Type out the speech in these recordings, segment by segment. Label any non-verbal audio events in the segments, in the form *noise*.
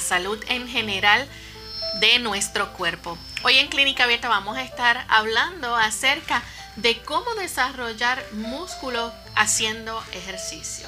Salud en general de nuestro cuerpo. Hoy en Clínica Abierta vamos a estar hablando acerca de cómo desarrollar músculo haciendo ejercicio.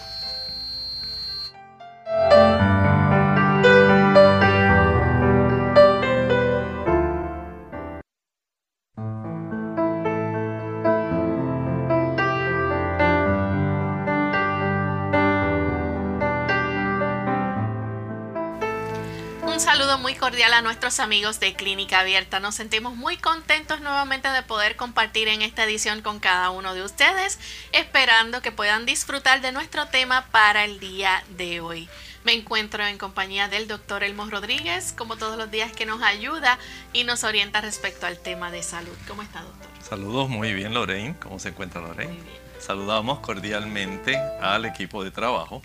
Cordial a nuestros amigos de Clínica Abierta. Nos sentimos muy contentos nuevamente de poder compartir en esta edición con cada uno de ustedes, esperando que puedan disfrutar de nuestro tema para el día de hoy. Me encuentro en compañía del doctor Elmo Rodríguez, como todos los días que nos ayuda y nos orienta respecto al tema de salud. ¿Cómo está, doctor? Saludos, muy bien, Lorraine. ¿Cómo se encuentra, Lorraine? Saludamos cordialmente al equipo de trabajo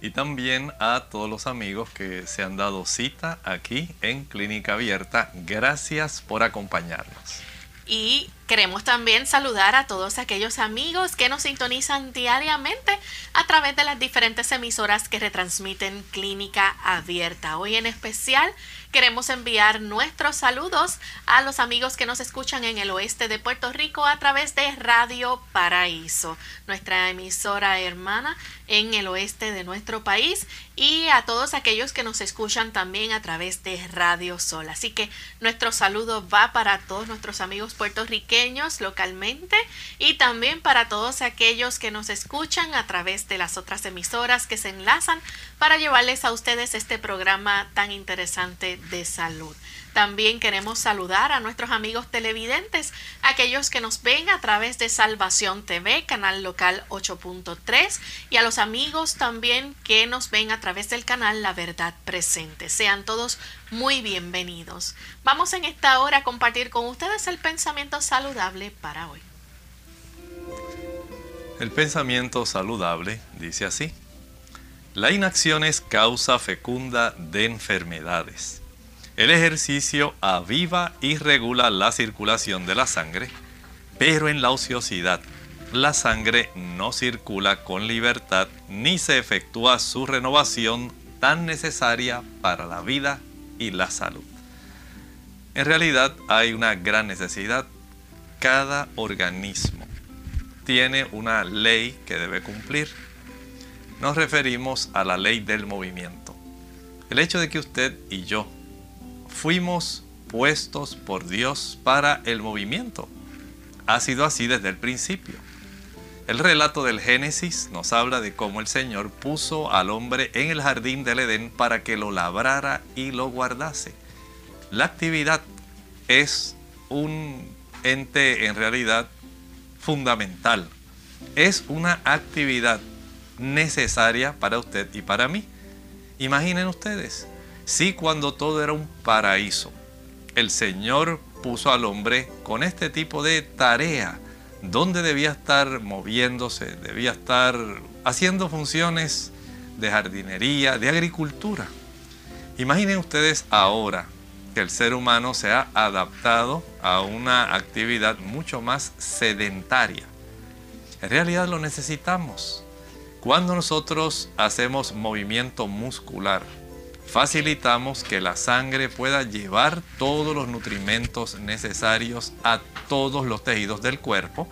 y también a todos los amigos que se han dado cita aquí en Clínica Abierta. Gracias por acompañarnos. Y queremos también saludar a todos aquellos amigos que nos sintonizan diariamente a través de las diferentes emisoras que retransmiten Clínica Abierta. Hoy en especial Queremos enviar nuestros saludos a los amigos que nos escuchan en el oeste de Puerto Rico a través de Radio Paraíso, nuestra emisora hermana en el oeste de nuestro país y a todos aquellos que nos escuchan también a través de Radio Sol. Así que nuestro saludo va para todos nuestros amigos puertorriqueños localmente y también para todos aquellos que nos escuchan a través de las otras emisoras que se enlazan para llevarles a ustedes este programa tan interesante de salud. También queremos saludar a nuestros amigos televidentes, aquellos que nos ven a través de Salvación TV, canal local 8.3, y a los amigos también que nos ven a través del canal La Verdad Presente. Sean todos muy bienvenidos. Vamos en esta hora a compartir con ustedes el pensamiento saludable para hoy. El pensamiento saludable dice así. La inacción es causa fecunda de enfermedades. El ejercicio aviva y regula la circulación de la sangre, pero en la ociosidad la sangre no circula con libertad ni se efectúa su renovación tan necesaria para la vida y la salud. En realidad hay una gran necesidad. Cada organismo tiene una ley que debe cumplir. Nos referimos a la ley del movimiento. El hecho de que usted y yo fuimos puestos por Dios para el movimiento. Ha sido así desde el principio. El relato del Génesis nos habla de cómo el Señor puso al hombre en el jardín del Edén para que lo labrara y lo guardase. La actividad es un ente en realidad fundamental. Es una actividad necesaria para usted y para mí. Imaginen ustedes, Sí, cuando todo era un paraíso, el Señor puso al hombre con este tipo de tarea, donde debía estar moviéndose, debía estar haciendo funciones de jardinería, de agricultura. Imaginen ustedes ahora que el ser humano se ha adaptado a una actividad mucho más sedentaria. En realidad lo necesitamos. Cuando nosotros hacemos movimiento muscular, facilitamos que la sangre pueda llevar todos los nutrimentos necesarios a todos los tejidos del cuerpo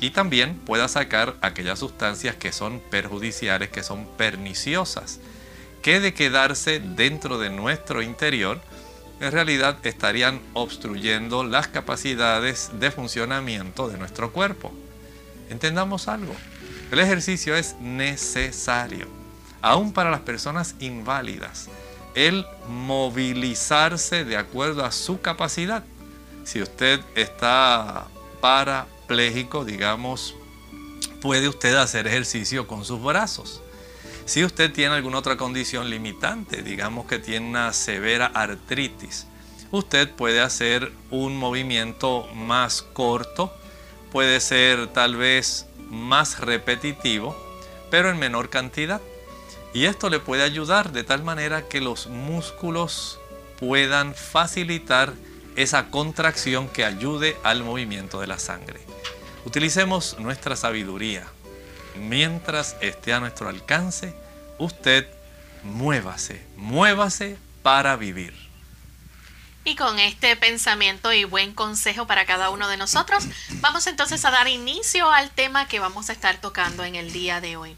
y también pueda sacar aquellas sustancias que son perjudiciales, que son perniciosas, que de quedarse dentro de nuestro interior, en realidad estarían obstruyendo las capacidades de funcionamiento de nuestro cuerpo. Entendamos algo, el ejercicio es necesario, aún para las personas inválidas, el movilizarse de acuerdo a su capacidad. Si usted está parapléjico, digamos, puede usted hacer ejercicio con sus brazos. Si usted tiene alguna otra condición limitante, digamos que tiene una severa artritis, usted puede hacer un movimiento más corto, puede ser tal vez más repetitivo, pero en menor cantidad. Y esto le puede ayudar de tal manera que los músculos puedan facilitar esa contracción que ayude al movimiento de la sangre. Utilicemos nuestra sabiduría. Mientras esté a nuestro alcance, usted muévase, muévase para vivir. Y con este pensamiento y buen consejo para cada uno de nosotros, vamos entonces a dar inicio al tema que vamos a estar tocando en el día de hoy.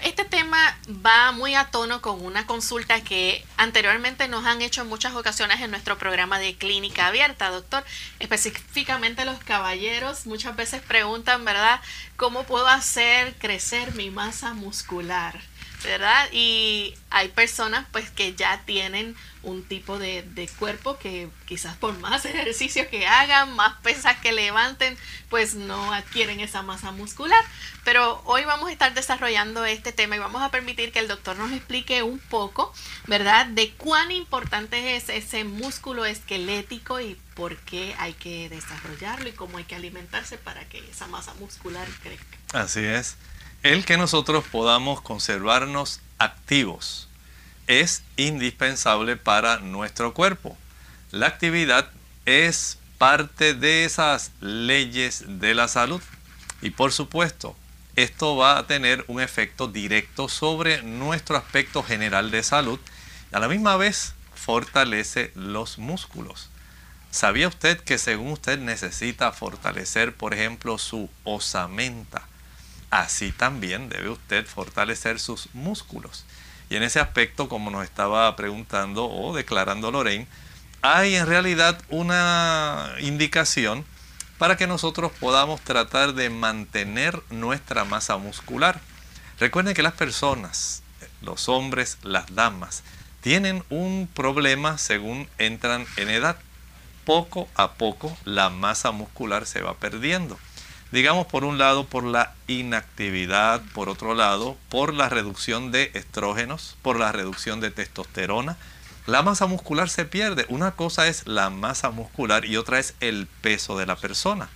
Este tema va muy a tono con una consulta que anteriormente nos han hecho en muchas ocasiones en nuestro programa de clínica abierta, doctor. Específicamente los caballeros muchas veces preguntan, ¿verdad? ¿Cómo puedo hacer crecer mi masa muscular? ¿Verdad? Y hay personas pues que ya tienen un tipo de, cuerpo que quizás por más *laughs* ejercicio que hagan, más pesas que levanten, pues no adquieren esa masa muscular. Pero hoy vamos a estar desarrollando este tema y vamos a permitir que el doctor nos explique un poco, ¿verdad?, de cuán importante es ese músculo esquelético y por qué hay que desarrollarlo y cómo hay que alimentarse para que esa masa muscular crezca. Así es. El que nosotros podamos conservarnos activos es indispensable para nuestro cuerpo. La actividad es parte de esas leyes de la salud y por supuesto esto va a tener un efecto directo sobre nuestro aspecto general de salud a la misma vez fortalece los músculos. ¿Sabía usted que según usted necesita fortalecer, por ejemplo, su osamenta, así también debe usted fortalecer sus músculos? Y en ese aspecto, como nos estaba preguntando o declarando Lorraine, hay en realidad una indicación para que nosotros podamos tratar de mantener nuestra masa muscular. Recuerden que las personas, los hombres, las damas, tienen un problema según entran en edad. Poco a poco la masa muscular se va perdiendo digamos por un lado por la inactividad, por otro lado por la reducción de estrógenos, por la reducción de testosterona. La masa muscular se pierde. Una cosa es la masa muscular y otra es el peso de la persona.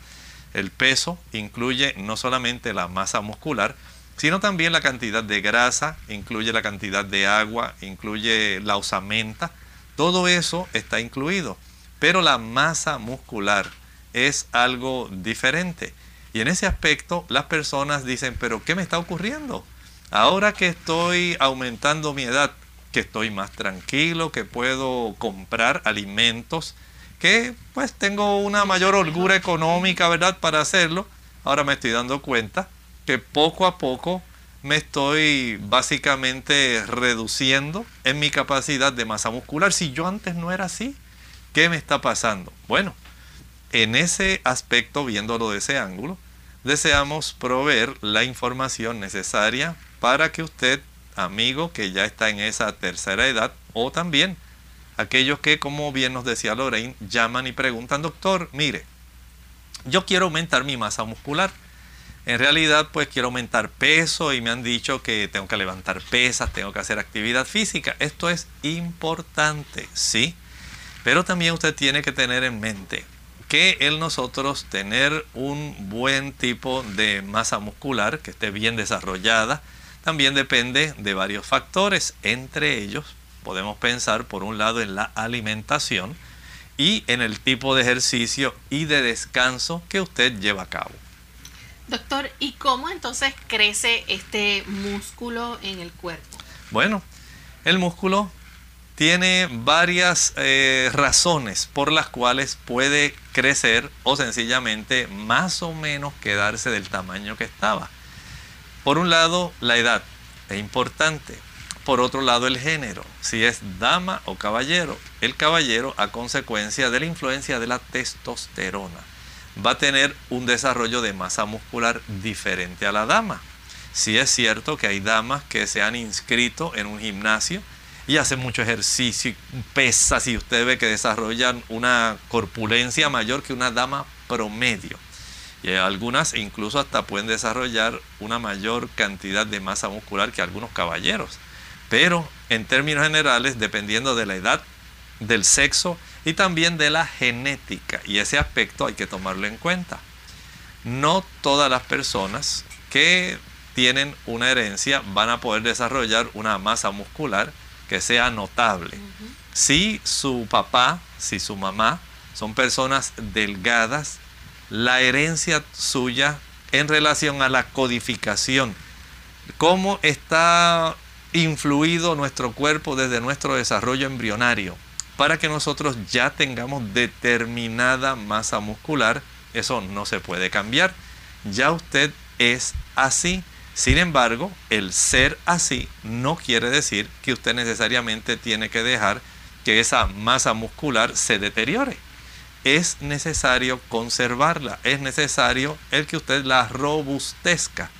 El peso incluye no solamente la masa muscular, sino también la cantidad de grasa, incluye la cantidad de agua, incluye la osamenta. Todo eso está incluido. Pero la masa muscular es algo diferente. Y en ese aspecto las personas dicen, pero ¿qué me está ocurriendo? Ahora que estoy aumentando mi edad, que estoy más tranquilo, que puedo comprar alimentos, que pues tengo una mayor holgura económica, ¿verdad? Para hacerlo. Ahora me estoy dando cuenta que poco a poco me estoy básicamente reduciendo en mi capacidad de masa muscular. Si yo antes no era así, ¿qué me está pasando? Bueno, en ese aspecto, viéndolo de ese ángulo, deseamos proveer la información necesaria para que usted, amigo que ya está en esa tercera edad, o también aquellos que, como bien nos decía Lorraine, llaman y preguntan, doctor, mire, yo quiero aumentar mi masa muscular. En realidad, pues quiero aumentar peso y me han dicho que tengo que levantar pesas, tengo que hacer actividad física. Esto es importante, sí. Pero también usted tiene que tener en mente que el nosotros tener un buen tipo de masa muscular que esté bien desarrollada también depende de varios factores. Entre ellos podemos pensar por un lado en la alimentación y en el tipo de ejercicio y de descanso que usted lleva a cabo. Doctor, ¿y cómo entonces crece este músculo en el cuerpo? Bueno, el músculo tiene varias eh, razones por las cuales puede crecer o sencillamente más o menos quedarse del tamaño que estaba. Por un lado, la edad es importante. Por otro lado, el género, si es dama o caballero. El caballero, a consecuencia de la influencia de la testosterona, va a tener un desarrollo de masa muscular diferente a la dama. Si es cierto que hay damas que se han inscrito en un gimnasio y hacen mucho ejercicio, pesas y usted ve que desarrollan una corpulencia mayor que una dama promedio. Y algunas incluso hasta pueden desarrollar una mayor cantidad de masa muscular que algunos caballeros. Pero en términos generales, dependiendo de la edad, del sexo y también de la genética. Y ese aspecto hay que tomarlo en cuenta. No todas las personas que tienen una herencia van a poder desarrollar una masa muscular que sea notable. Si su papá, si su mamá son personas delgadas, la herencia suya en relación a la codificación, cómo está influido nuestro cuerpo desde nuestro desarrollo embrionario para que nosotros ya tengamos determinada masa muscular, eso no se puede cambiar. Ya usted es así. Sin embargo, el ser así no quiere decir que usted necesariamente tiene que dejar que esa masa muscular se deteriore es necesario conservarla, es necesario el que usted la robustezca.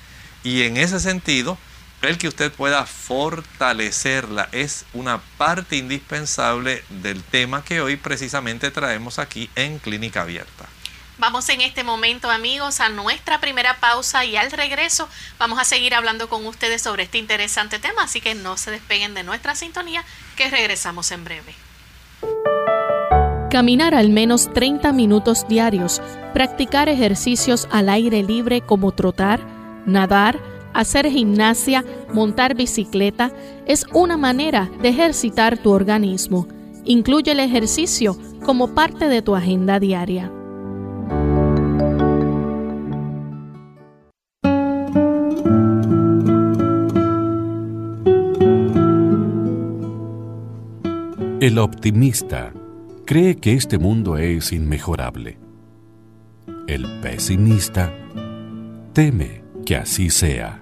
Y en ese sentido, el que usted pueda fortalecerla es una parte indispensable del tema que hoy precisamente traemos aquí en Clínica Abierta. Vamos en este momento amigos a nuestra primera pausa y al regreso vamos a seguir hablando con ustedes sobre este interesante tema, así que no se despeguen de nuestra sintonía que regresamos en breve. Caminar al menos 30 minutos diarios, practicar ejercicios al aire libre como trotar, nadar, hacer gimnasia, montar bicicleta, es una manera de ejercitar tu organismo. Incluye el ejercicio como parte de tu agenda diaria. El optimista cree que este mundo es inmejorable. El pesimista teme que así sea.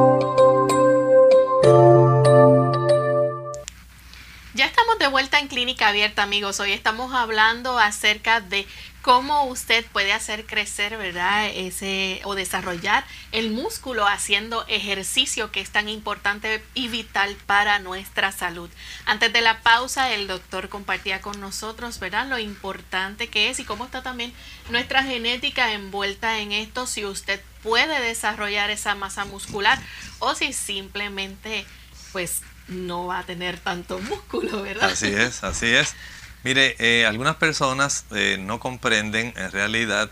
Abierta, amigos. Hoy estamos hablando acerca de cómo usted puede hacer crecer, ¿verdad? Ese o desarrollar el músculo haciendo ejercicio que es tan importante y vital para nuestra salud. Antes de la pausa, el doctor compartía con nosotros, ¿verdad? Lo importante que es y cómo está también nuestra genética envuelta en esto, si usted puede desarrollar esa masa muscular o si simplemente pues no va a tener tanto *laughs* músculo, ¿verdad? Así es, así es. Mire, eh, algunas personas eh, no comprenden en realidad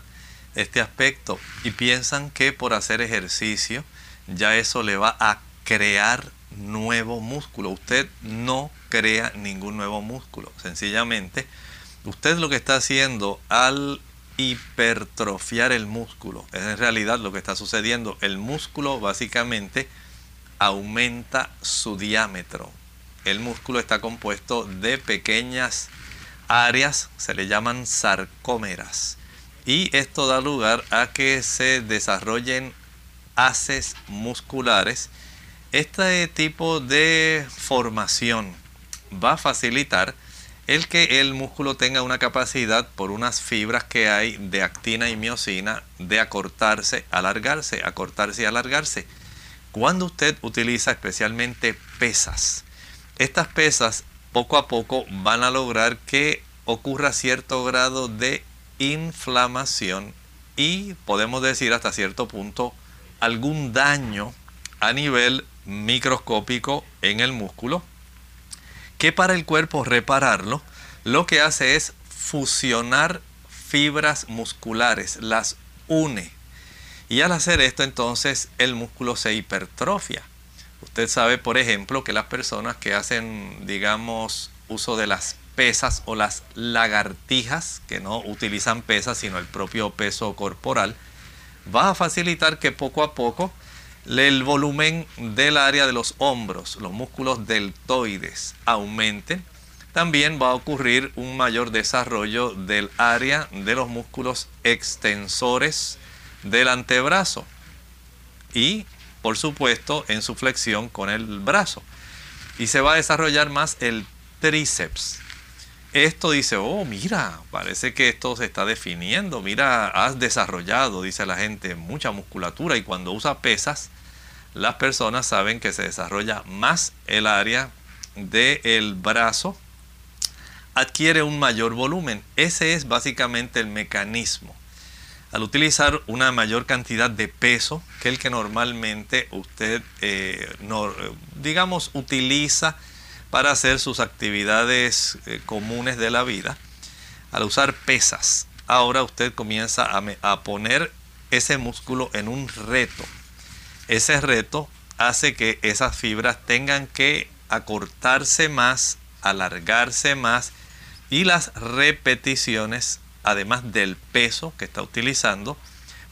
este aspecto y piensan que por hacer ejercicio ya eso le va a crear nuevo músculo. Usted no crea ningún nuevo músculo. Sencillamente, usted lo que está haciendo al hipertrofiar el músculo, es en realidad lo que está sucediendo. El músculo básicamente aumenta su diámetro. El músculo está compuesto de pequeñas áreas, se le llaman sarcómeras. Y esto da lugar a que se desarrollen haces musculares. Este tipo de formación va a facilitar el que el músculo tenga una capacidad por unas fibras que hay de actina y miocina de acortarse, alargarse, acortarse y alargarse. Cuando usted utiliza especialmente pesas, estas pesas poco a poco van a lograr que ocurra cierto grado de inflamación y podemos decir hasta cierto punto algún daño a nivel microscópico en el músculo que para el cuerpo repararlo lo que hace es fusionar fibras musculares, las une. Y al hacer esto entonces el músculo se hipertrofia. Usted sabe, por ejemplo, que las personas que hacen, digamos, uso de las pesas o las lagartijas, que no utilizan pesas sino el propio peso corporal, va a facilitar que poco a poco el volumen del área de los hombros, los músculos deltoides, aumenten. También va a ocurrir un mayor desarrollo del área de los músculos extensores del antebrazo y, por supuesto, en su flexión con el brazo. Y se va a desarrollar más el tríceps esto dice, oh, mira, parece que esto se está definiendo, mira, has desarrollado, dice la gente, mucha musculatura y cuando usa pesas, las personas saben que se desarrolla más el área del brazo, adquiere un mayor volumen. Ese es básicamente el mecanismo. Al utilizar una mayor cantidad de peso que el que normalmente usted, eh, no, digamos, utiliza, para hacer sus actividades eh, comunes de la vida, al usar pesas, ahora usted comienza a poner ese músculo en un reto. Ese reto hace que esas fibras tengan que acortarse más, alargarse más y las repeticiones, además del peso que está utilizando,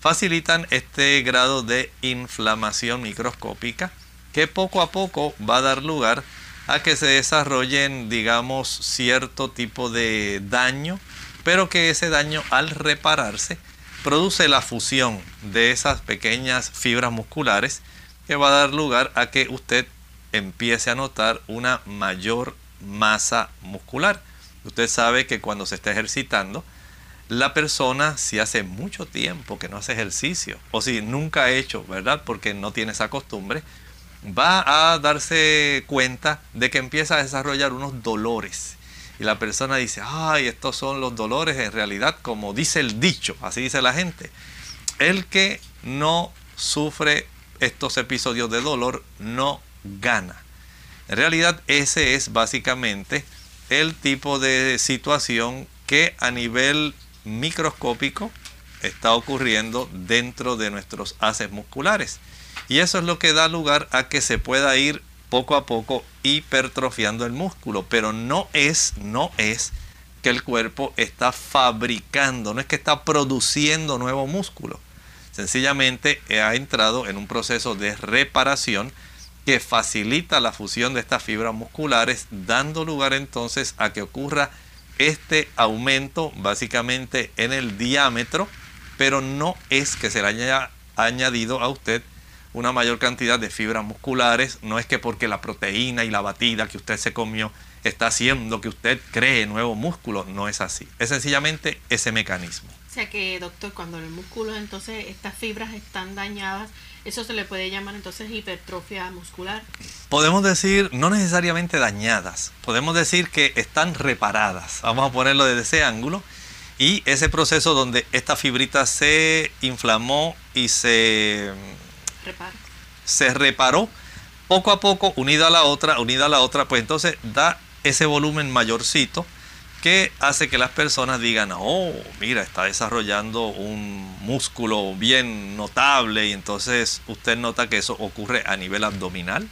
facilitan este grado de inflamación microscópica que poco a poco va a dar lugar a que se desarrollen, digamos, cierto tipo de daño, pero que ese daño al repararse produce la fusión de esas pequeñas fibras musculares que va a dar lugar a que usted empiece a notar una mayor masa muscular. Usted sabe que cuando se está ejercitando, la persona si hace mucho tiempo que no hace ejercicio o si nunca ha hecho, ¿verdad? Porque no tiene esa costumbre, va a darse cuenta de que empieza a desarrollar unos dolores. Y la persona dice, ay, estos son los dolores en realidad, como dice el dicho, así dice la gente. El que no sufre estos episodios de dolor no gana. En realidad ese es básicamente el tipo de situación que a nivel microscópico está ocurriendo dentro de nuestros haces musculares. Y eso es lo que da lugar a que se pueda ir poco a poco hipertrofiando el músculo, pero no es, no es que el cuerpo está fabricando, no es que está produciendo nuevo músculo. Sencillamente ha entrado en un proceso de reparación que facilita la fusión de estas fibras musculares, dando lugar entonces a que ocurra este aumento básicamente en el diámetro, pero no es que se le haya añadido a usted una mayor cantidad de fibras musculares. No es que porque la proteína y la batida que usted se comió está haciendo que usted cree nuevo músculo. No es así. Es sencillamente ese mecanismo. O sea que, doctor, cuando el músculo, entonces estas fibras están dañadas, eso se le puede llamar entonces hipertrofia muscular. Podemos decir, no necesariamente dañadas, podemos decir que están reparadas. Vamos a ponerlo desde ese ángulo. Y ese proceso donde esta fibrita se inflamó y se se reparó poco a poco, unida a la otra, unida a la otra, pues entonces da ese volumen mayorcito que hace que las personas digan, oh, mira, está desarrollando un músculo bien notable y entonces usted nota que eso ocurre a nivel abdominal,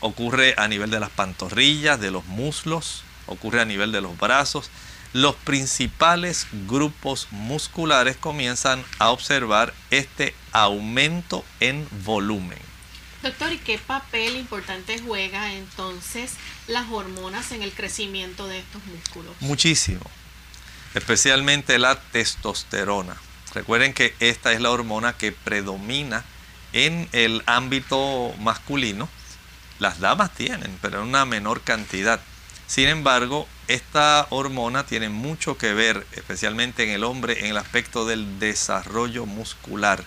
ocurre a nivel de las pantorrillas, de los muslos, ocurre a nivel de los brazos. Los principales grupos musculares comienzan a observar este aumento en volumen. Doctor, ¿y qué papel importante juega entonces las hormonas en el crecimiento de estos músculos? Muchísimo, especialmente la testosterona. Recuerden que esta es la hormona que predomina en el ámbito masculino. Las damas tienen, pero en una menor cantidad. Sin embargo, esta hormona tiene mucho que ver, especialmente en el hombre, en el aspecto del desarrollo muscular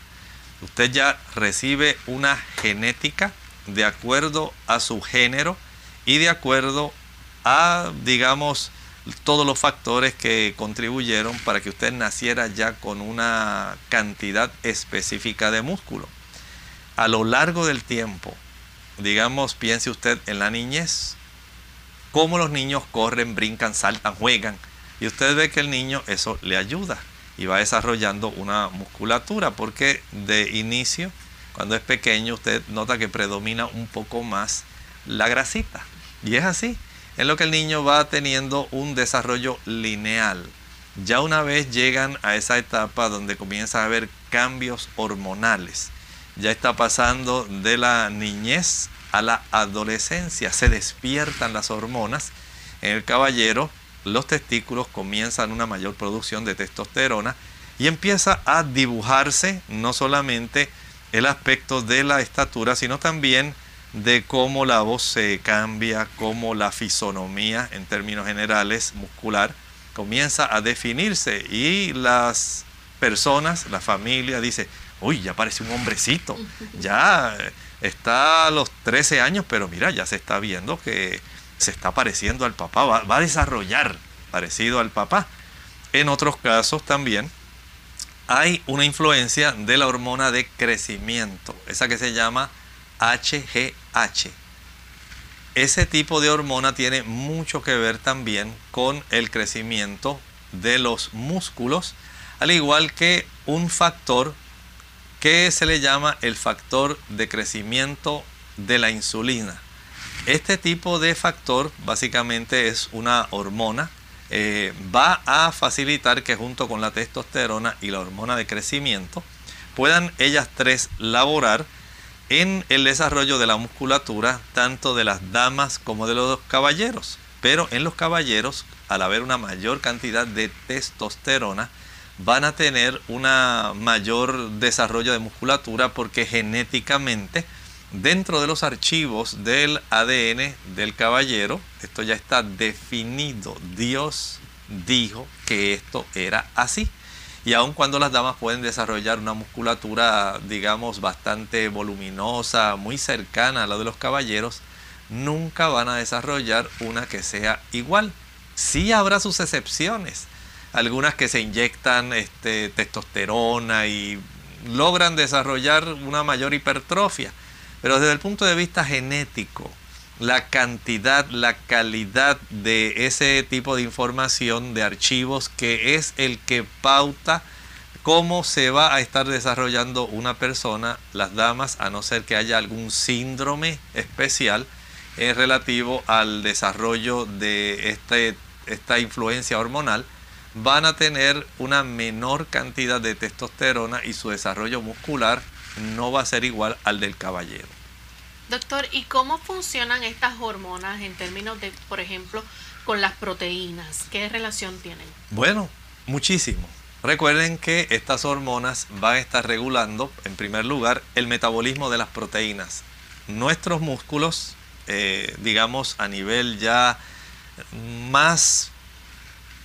usted ya recibe una genética de acuerdo a su género y de acuerdo a, digamos, todos los factores que contribuyeron para que usted naciera ya con una cantidad específica de músculo. A lo largo del tiempo, digamos, piense usted en la niñez, cómo los niños corren, brincan, saltan, juegan, y usted ve que el niño eso le ayuda y va desarrollando una musculatura, porque de inicio, cuando es pequeño, usted nota que predomina un poco más la grasita. Y es así, en lo que el niño va teniendo un desarrollo lineal. Ya una vez llegan a esa etapa donde comienza a haber cambios hormonales, ya está pasando de la niñez a la adolescencia, se despiertan las hormonas. En el caballero los testículos comienzan una mayor producción de testosterona y empieza a dibujarse no solamente el aspecto de la estatura, sino también de cómo la voz se cambia, cómo la fisonomía en términos generales muscular comienza a definirse. Y las personas, la familia dice, uy, ya parece un hombrecito, *laughs* ya está a los 13 años, pero mira, ya se está viendo que se está pareciendo al papá, va, a desarrollar parecido al papá. En otros casos también hay una influencia de la hormona de crecimiento, esa que se llama HGH. Ese tipo de hormona tiene mucho que ver también con el crecimiento de los músculos, al igual que un factor que se le llama el factor de crecimiento de la insulina. Este tipo de factor básicamente es una hormona. Eh, va a facilitar que junto con la testosterona y la hormona de crecimiento puedan ellas tres laborar en el desarrollo de la musculatura tanto de las damas como de los caballeros. Pero en los caballeros, al haber una mayor cantidad de testosterona, van a tener un mayor desarrollo de musculatura porque genéticamente dentro de los archivos del ADN del caballero, esto ya está definido. Dios dijo que esto era así. Y aun cuando las damas pueden desarrollar una musculatura, digamos, bastante voluminosa, muy cercana a la de los caballeros, nunca van a desarrollar una que sea igual. Sí habrá sus excepciones. Algunas que se inyectan este, testosterona y logran desarrollar una mayor hipertrofia pero desde el punto de vista genético, la cantidad, la calidad de ese tipo de información, de archivos, que es el que pauta cómo se va a estar desarrollando una persona, las damas, a no ser que haya algún síndrome especial en relativo al desarrollo de este, esta influencia hormonal, van a tener una menor cantidad de testosterona y su desarrollo muscular no va a ser igual al del caballero. Doctor, ¿y cómo funcionan estas hormonas en términos de, por ejemplo, con las proteínas? ¿Qué relación tienen? Bueno, muchísimo. Recuerden que estas hormonas van a estar regulando, en primer lugar, el metabolismo de las proteínas. Nuestros músculos, eh, digamos, a nivel ya más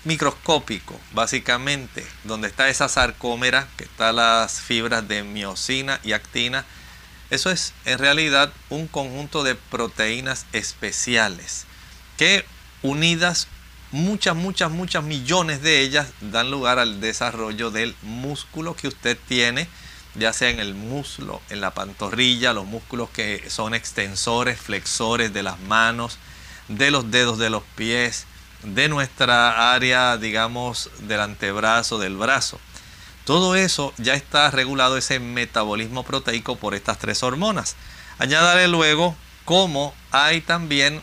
microscópico, básicamente, donde está esa sarcómera, que está las fibras de miocina y actina. Eso es en realidad un conjunto de proteínas especiales que unidas muchas, muchas, muchas millones de ellas dan lugar al desarrollo del músculo que usted tiene, ya sea en el muslo, en la pantorrilla, los músculos que son extensores, flexores de las manos, de los dedos de los pies, de nuestra área, digamos, del antebrazo, del brazo. Todo eso ya está regulado, ese metabolismo proteico por estas tres hormonas. Añádale luego cómo hay también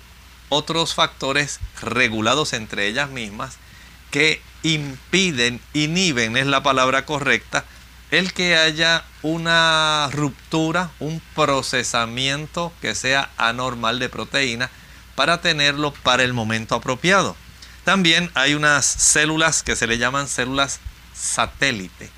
otros factores regulados entre ellas mismas que impiden, inhiben, es la palabra correcta, el que haya una ruptura, un procesamiento que sea anormal de proteína para tenerlo para el momento apropiado. También hay unas células que se le llaman células satélite.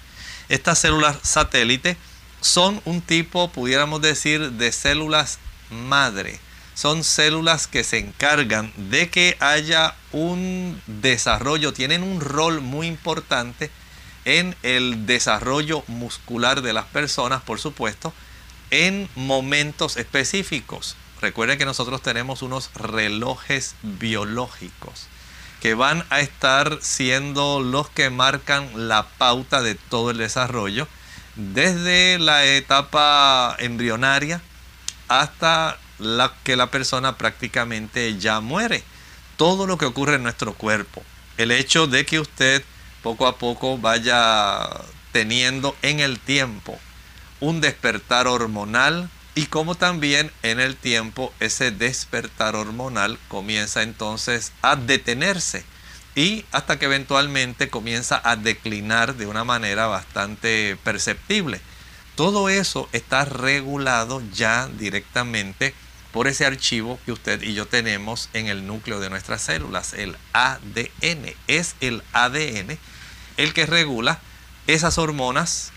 Estas células satélite son un tipo, pudiéramos decir, de células madre. Son células que se encargan de que haya un desarrollo, tienen un rol muy importante en el desarrollo muscular de las personas, por supuesto, en momentos específicos. Recuerden que nosotros tenemos unos relojes biológicos que van a estar siendo los que marcan la pauta de todo el desarrollo, desde la etapa embrionaria hasta la que la persona prácticamente ya muere. Todo lo que ocurre en nuestro cuerpo. El hecho de que usted poco a poco vaya teniendo en el tiempo un despertar hormonal y como también en el tiempo ese despertar hormonal comienza entonces a detenerse y hasta que eventualmente comienza a declinar de una manera bastante perceptible. Todo eso está regulado ya directamente por ese archivo que usted y yo tenemos en el núcleo de nuestras células, el ADN. Es el ADN el que regula esas hormonas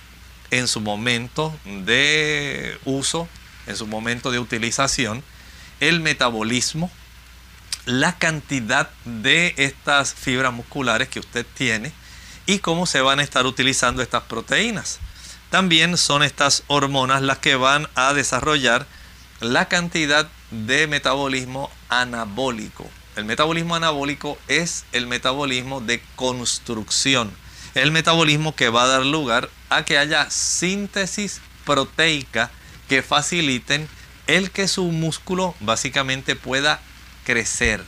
en su momento de uso, en su momento de utilización, el metabolismo, la cantidad de estas fibras musculares que usted tiene y cómo se van a estar utilizando estas proteínas. También son estas hormonas las que van a desarrollar la cantidad de metabolismo anabólico. El metabolismo anabólico es el metabolismo de construcción el metabolismo que va a dar lugar a que haya síntesis proteica que faciliten el que su músculo básicamente pueda crecer.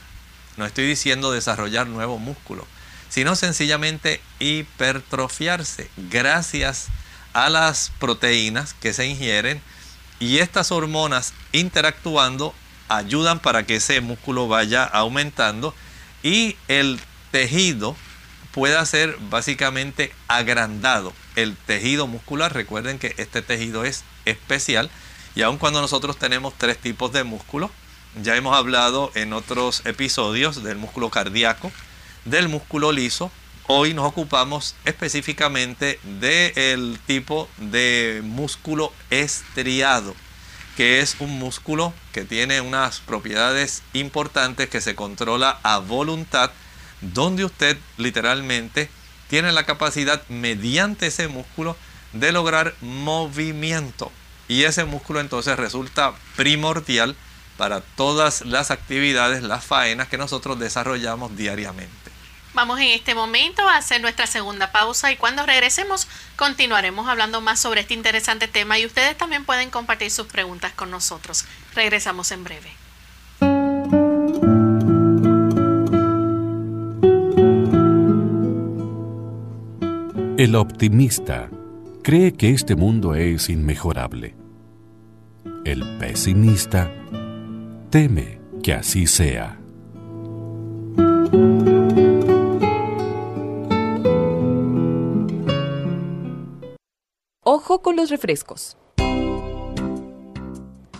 No estoy diciendo desarrollar nuevo músculo, sino sencillamente hipertrofiarse gracias a las proteínas que se ingieren y estas hormonas interactuando ayudan para que ese músculo vaya aumentando y el tejido pueda ser básicamente agrandado el tejido muscular. Recuerden que este tejido es especial y aun cuando nosotros tenemos tres tipos de músculo, ya hemos hablado en otros episodios del músculo cardíaco, del músculo liso. Hoy nos ocupamos específicamente del tipo de músculo estriado, que es un músculo que tiene unas propiedades importantes que se controla a voluntad donde usted literalmente tiene la capacidad mediante ese músculo de lograr movimiento. Y ese músculo entonces resulta primordial para todas las actividades, las faenas que nosotros desarrollamos diariamente. Vamos en este momento a hacer nuestra segunda pausa y cuando regresemos continuaremos hablando más sobre este interesante tema y ustedes también pueden compartir sus preguntas con nosotros. Regresamos en breve. El optimista cree que este mundo es inmejorable. El pesimista teme que así sea. Ojo con los refrescos.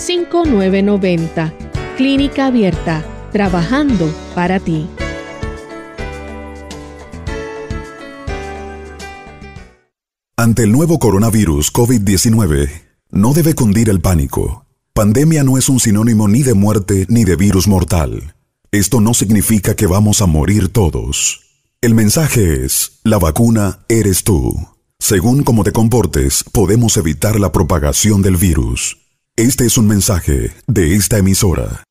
787-282-5990. Clínica Abierta, trabajando para ti. Ante el nuevo coronavirus COVID-19, no debe cundir el pánico. Pandemia no es un sinónimo ni de muerte ni de virus mortal. Esto no significa que vamos a morir todos. El mensaje es, la vacuna eres tú. Según cómo te comportes, podemos evitar la propagación del virus. Este es un mensaje de esta emisora.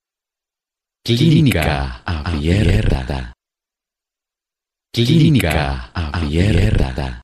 Clínica Abierta. Clínica Abierta.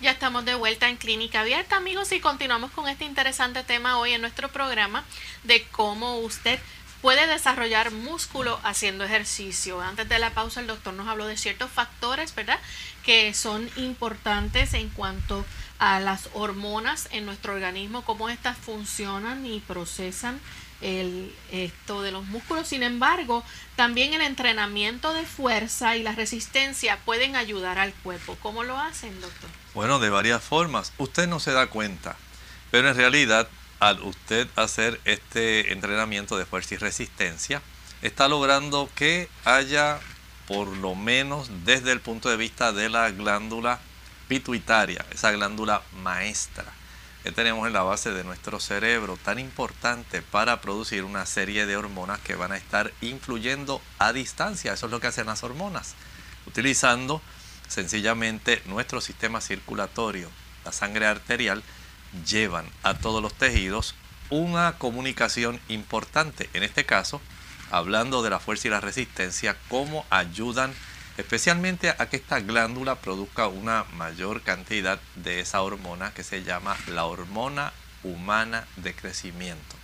Ya estamos de vuelta en Clínica Abierta, amigos, y continuamos con este interesante tema hoy en nuestro programa de cómo usted puede desarrollar músculo haciendo ejercicio. Antes de la pausa el doctor nos habló de ciertos factores, ¿verdad? Que son importantes en cuanto a las hormonas en nuestro organismo, cómo éstas funcionan y procesan el, esto de los músculos. Sin embargo, también el entrenamiento de fuerza y la resistencia pueden ayudar al cuerpo. ¿Cómo lo hacen, doctor? Bueno, de varias formas. Usted no se da cuenta, pero en realidad al usted hacer este entrenamiento de fuerza y resistencia, está logrando que haya, por lo menos desde el punto de vista de la glándula pituitaria, esa glándula maestra que tenemos en la base de nuestro cerebro, tan importante para producir una serie de hormonas que van a estar influyendo a distancia. Eso es lo que hacen las hormonas, utilizando sencillamente nuestro sistema circulatorio, la sangre arterial, llevan a todos los tejidos una comunicación importante. En este caso, hablando de la fuerza y la resistencia, cómo ayudan especialmente a que esta glándula produzca una mayor cantidad de esa hormona que se llama la hormona humana de crecimiento.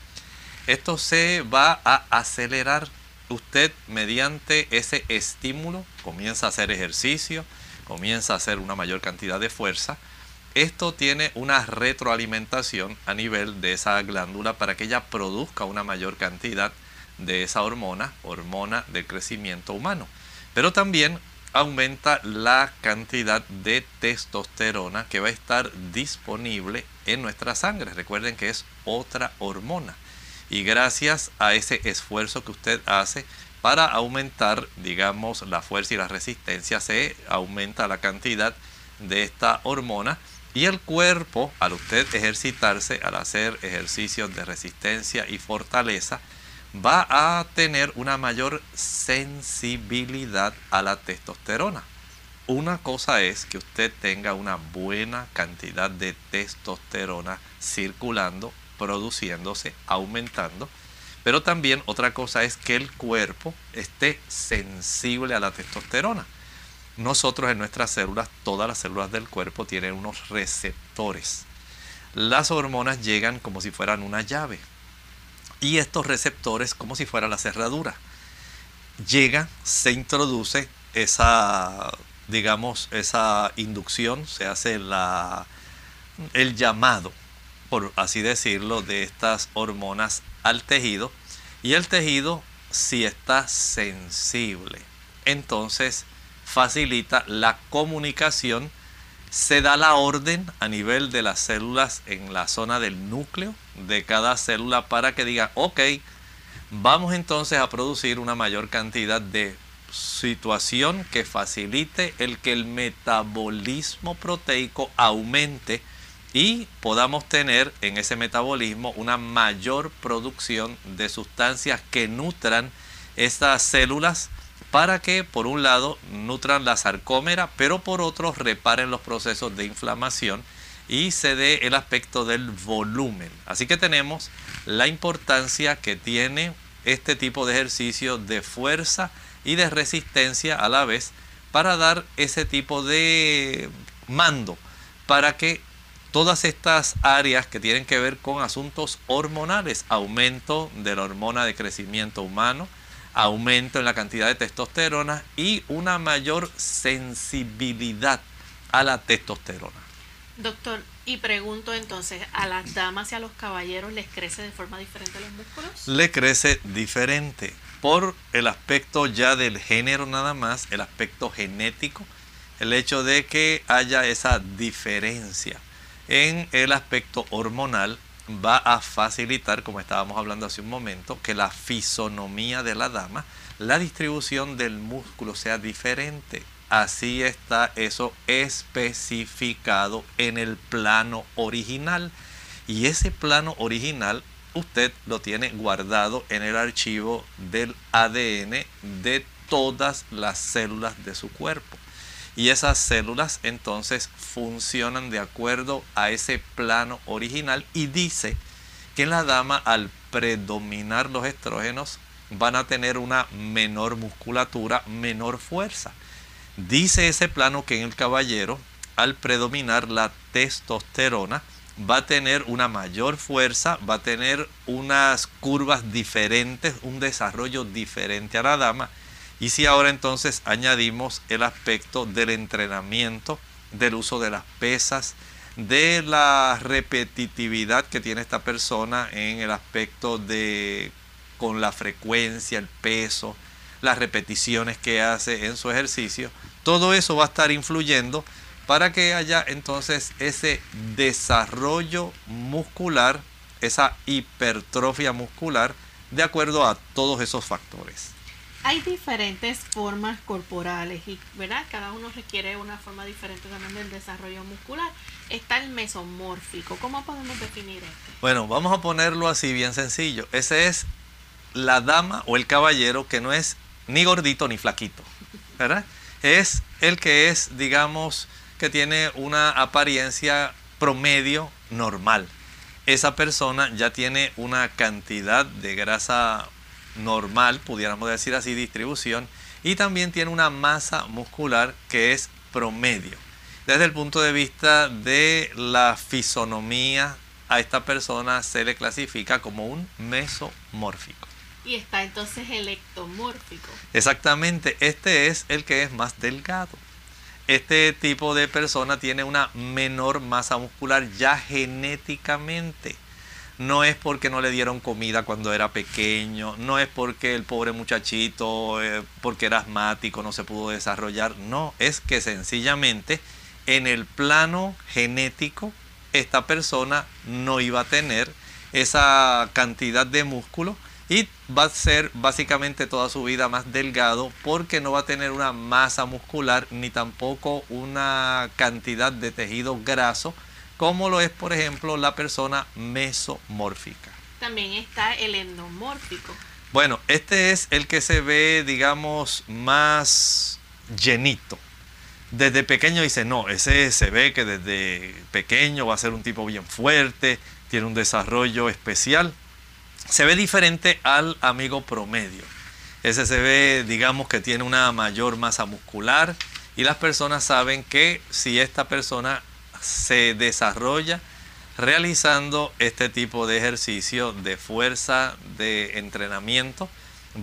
Esto se va a acelerar usted mediante ese estímulo, comienza a hacer ejercicio, comienza a hacer una mayor cantidad de fuerza, esto tiene una retroalimentación a nivel de esa glándula para que ella produzca una mayor cantidad de esa hormona, hormona del crecimiento humano. Pero también aumenta la cantidad de testosterona que va a estar disponible en nuestra sangre. Recuerden que es otra hormona. Y gracias a ese esfuerzo que usted hace para aumentar, digamos, la fuerza y la resistencia, se aumenta la cantidad de esta hormona y el cuerpo, al usted ejercitarse, al hacer ejercicios de resistencia y fortaleza, va a tener una mayor sensibilidad a la testosterona. Una cosa es que usted tenga una buena cantidad de testosterona circulando, produciéndose, aumentando. Pero también otra cosa es que el cuerpo esté sensible a la testosterona. Nosotros en nuestras células, todas las células del cuerpo tienen unos receptores. Las hormonas llegan como si fueran una llave. Y estos receptores como si fuera la cerradura. Llega, se introduce esa, digamos, esa inducción, se hace la, el llamado, por así decirlo, de estas hormonas al tejido. Y el tejido, si está sensible, entonces facilita la comunicación, se da la orden a nivel de las células en la zona del núcleo de cada célula para que diga, ok, vamos entonces a producir una mayor cantidad de situación que facilite el que el metabolismo proteico aumente y podamos tener en ese metabolismo una mayor producción de sustancias que nutran estas células para que por un lado nutran la sarcómera, pero por otro reparen los procesos de inflamación y se dé el aspecto del volumen. Así que tenemos la importancia que tiene este tipo de ejercicio de fuerza y de resistencia a la vez para dar ese tipo de mando para que todas estas áreas que tienen que ver con asuntos hormonales, aumento de la hormona de crecimiento humano, aumento en la cantidad de testosterona y una mayor sensibilidad a la testosterona. Doctor, y pregunto entonces, ¿a las damas y a los caballeros les crece de forma diferente los músculos? Le crece diferente. por el aspecto ya del género nada más, el aspecto genético, el hecho de que haya esa diferencia en el aspecto hormonal va a facilitar, como estábamos hablando hace un momento, que la fisonomía de la dama, la distribución del músculo sea diferente. Así está eso especificado en el plano original. Y ese plano original usted lo tiene guardado en el archivo del ADN de todas las células de su cuerpo. Y esas células entonces funcionan de acuerdo a ese plano original y dice que la dama al predominar los estrógenos van a tener una menor musculatura, menor fuerza. Dice ese plano que en el caballero al predominar la testosterona va a tener una mayor fuerza, va a tener unas curvas diferentes, un desarrollo diferente a la dama. Y si ahora entonces añadimos el aspecto del entrenamiento, del uso de las pesas, de la repetitividad que tiene esta persona en el aspecto de con la frecuencia, el peso, las repeticiones que hace en su ejercicio, todo eso va a estar influyendo para que haya entonces ese desarrollo muscular, esa hipertrofia muscular, de acuerdo a todos esos factores. Hay diferentes formas corporales y verdad cada uno requiere una forma diferente también del desarrollo muscular. Está el mesomórfico. Cómo podemos definir esto bueno vamos a ponerlo así bien sencillo. Ese es la dama o el caballero que no es ni gordito ni flaquito verdad es el que es digamos que tiene una apariencia promedio normal esa persona ya tiene una cantidad de grasa normal, pudiéramos decir así, distribución, y también tiene una masa muscular que es promedio. Desde el punto de vista de la fisonomía, a esta persona se le clasifica como un mesomórfico. Y está entonces el ectomórfico. Exactamente, este es el que es más delgado. Este tipo de persona tiene una menor masa muscular ya genéticamente no es porque no le dieron comida cuando era pequeño, no es porque el pobre muchachito, eh, porque era asmático, no se pudo desarrollar, no, es que sencillamente en el plano genético esta persona no iba a tener esa cantidad de músculo y va a ser básicamente toda su vida más delgado porque no va a tener una masa muscular ni tampoco una cantidad de tejido graso como lo es, por ejemplo, la persona mesomórfica. También está el endomórfico. Bueno, este es el que se ve, digamos, más llenito. Desde pequeño dice, no, ese se ve que desde pequeño va a ser un tipo bien fuerte, tiene un desarrollo especial. Se ve diferente al amigo promedio. Ese se ve, digamos, que tiene una mayor masa muscular y las personas saben que si esta persona se desarrolla realizando este tipo de ejercicio de fuerza, de entrenamiento,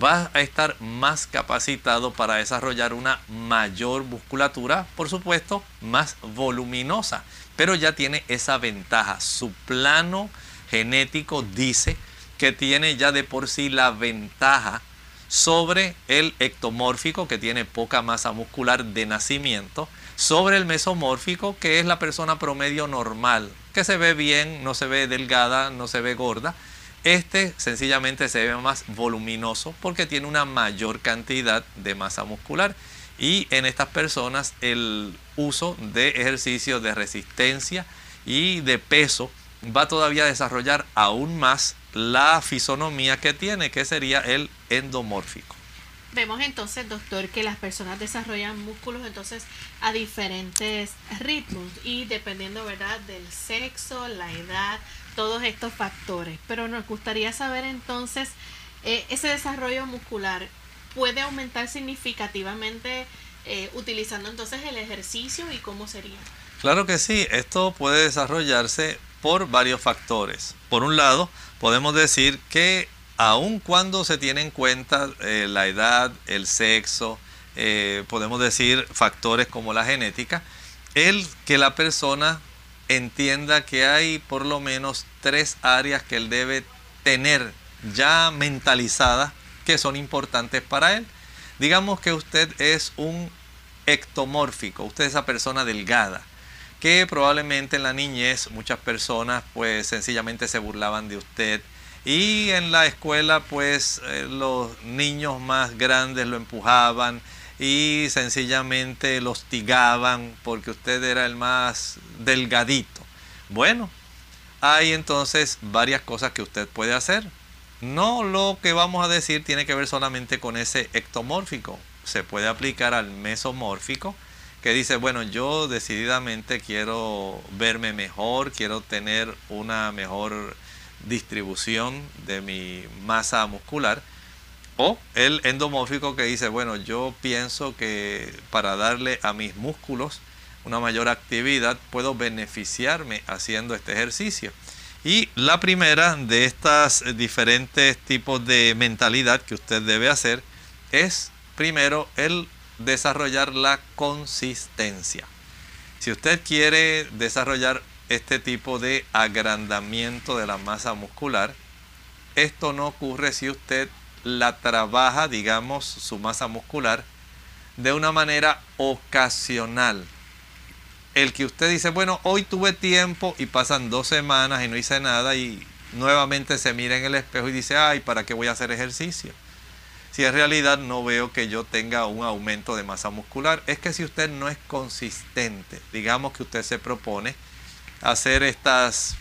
va a estar más capacitado para desarrollar una mayor musculatura, por supuesto, más voluminosa, pero ya tiene esa ventaja. Su plano genético dice que tiene ya de por sí la ventaja sobre el ectomórfico que tiene poca masa muscular de nacimiento sobre el mesomórfico, que es la persona promedio normal, que se ve bien, no se ve delgada, no se ve gorda. Este sencillamente se ve más voluminoso porque tiene una mayor cantidad de masa muscular. Y en estas personas el uso de ejercicios de resistencia y de peso va todavía a desarrollar aún más la fisonomía que tiene, que sería el endomórfico. Vemos entonces, doctor, que las personas desarrollan músculos entonces a diferentes ritmos y dependiendo, ¿verdad?, del sexo, la edad, todos estos factores. Pero nos gustaría saber entonces, eh, ese desarrollo muscular puede aumentar significativamente eh, utilizando entonces el ejercicio y cómo sería. Claro que sí, esto puede desarrollarse por varios factores. Por un lado, podemos decir que aun cuando se tiene en cuenta eh, la edad, el sexo, eh, podemos decir factores como la genética, el que la persona entienda que hay por lo menos tres áreas que él debe tener ya mentalizadas que son importantes para él. Digamos que usted es un ectomórfico, usted es esa persona delgada, que probablemente en la niñez muchas personas pues sencillamente se burlaban de usted y en la escuela pues eh, los niños más grandes lo empujaban y sencillamente lo hostigaban porque usted era el más delgadito. Bueno, hay entonces varias cosas que usted puede hacer. No lo que vamos a decir tiene que ver solamente con ese ectomórfico. Se puede aplicar al mesomórfico que dice, bueno, yo decididamente quiero verme mejor, quiero tener una mejor distribución de mi masa muscular. O el endomórfico que dice, bueno, yo pienso que para darle a mis músculos una mayor actividad puedo beneficiarme haciendo este ejercicio. Y la primera de estas diferentes tipos de mentalidad que usted debe hacer es primero el desarrollar la consistencia. Si usted quiere desarrollar este tipo de agrandamiento de la masa muscular, esto no ocurre si usted la trabaja, digamos, su masa muscular, de una manera ocasional. El que usted dice, bueno, hoy tuve tiempo y pasan dos semanas y no hice nada y nuevamente se mira en el espejo y dice, ay, ¿para qué voy a hacer ejercicio? Si en realidad no veo que yo tenga un aumento de masa muscular, es que si usted no es consistente, digamos que usted se propone hacer estas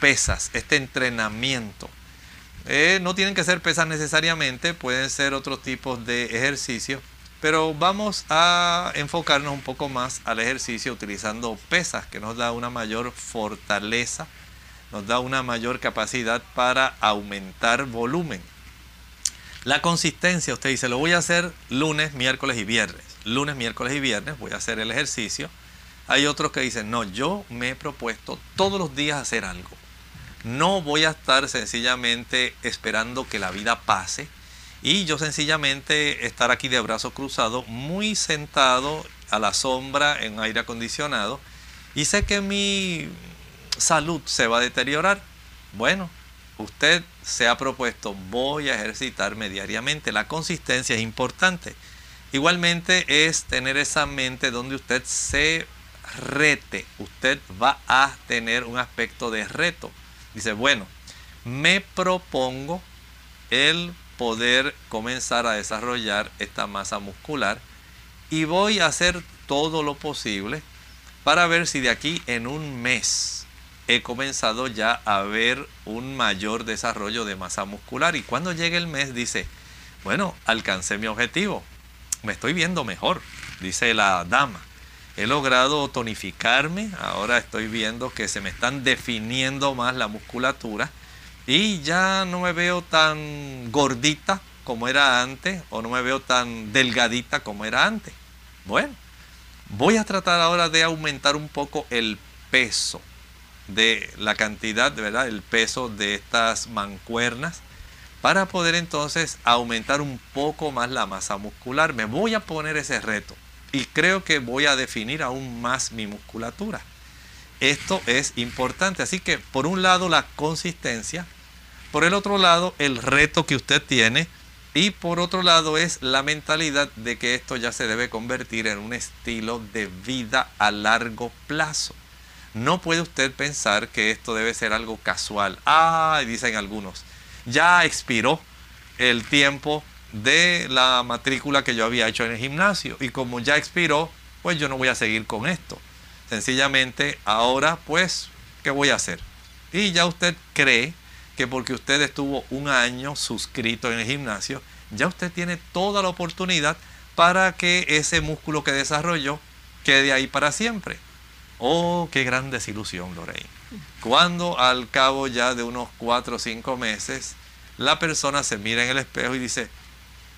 pesas, este entrenamiento. Eh, no tienen que ser pesas necesariamente, pueden ser otros tipos de ejercicios, pero vamos a enfocarnos un poco más al ejercicio utilizando pesas, que nos da una mayor fortaleza, nos da una mayor capacidad para aumentar volumen. La consistencia, usted dice, lo voy a hacer lunes, miércoles y viernes. Lunes, miércoles y viernes voy a hacer el ejercicio hay otros que dicen, no, yo me he propuesto todos los días hacer algo. No voy a estar sencillamente esperando que la vida pase y yo sencillamente estar aquí de brazo cruzado, muy sentado a la sombra en aire acondicionado y sé que mi salud se va a deteriorar. Bueno, usted se ha propuesto, voy a ejercitarme diariamente. La consistencia es importante. Igualmente es tener esa mente donde usted se rete, usted va a tener un aspecto de reto. Dice, bueno, me propongo el poder comenzar a desarrollar esta masa muscular y voy a hacer todo lo posible para ver si de aquí en un mes he comenzado ya a ver un mayor desarrollo de masa muscular. Y cuando llegue el mes dice, bueno, alcancé mi objetivo, me estoy viendo mejor, dice la dama. He logrado tonificarme, ahora estoy viendo que se me están definiendo más la musculatura. Y ya no me veo tan gordita como era antes o no me veo tan delgadita como era antes. Bueno, voy a tratar ahora de aumentar un poco el peso de la cantidad, verdad, el peso de estas mancuernas para poder entonces aumentar un poco más la masa muscular. Me voy a poner ese reto y creo que voy a definir aún más mi musculatura. Esto es importante. Así que por un lado la consistencia, por el otro lado el reto que usted tiene y por otro lado es la mentalidad de que esto ya se debe convertir en un estilo de vida a largo plazo. No puede usted pensar que esto debe ser algo casual. Ah, dicen algunos, ya expiró el tiempo de la matrícula que yo había hecho en el gimnasio. Y como ya expiró, pues yo no voy a seguir con esto. Sencillamente, ahora pues, ¿qué voy a hacer? Y ya usted cree que porque usted estuvo un año suscrito en el gimnasio, ya usted tiene toda la oportunidad para que ese músculo que desarrolló quede ahí para siempre. Oh, qué gran desilusión, Lorraine. Cuando al cabo ya de unos cuatro o cinco meses, la persona se mira en el espejo y dice,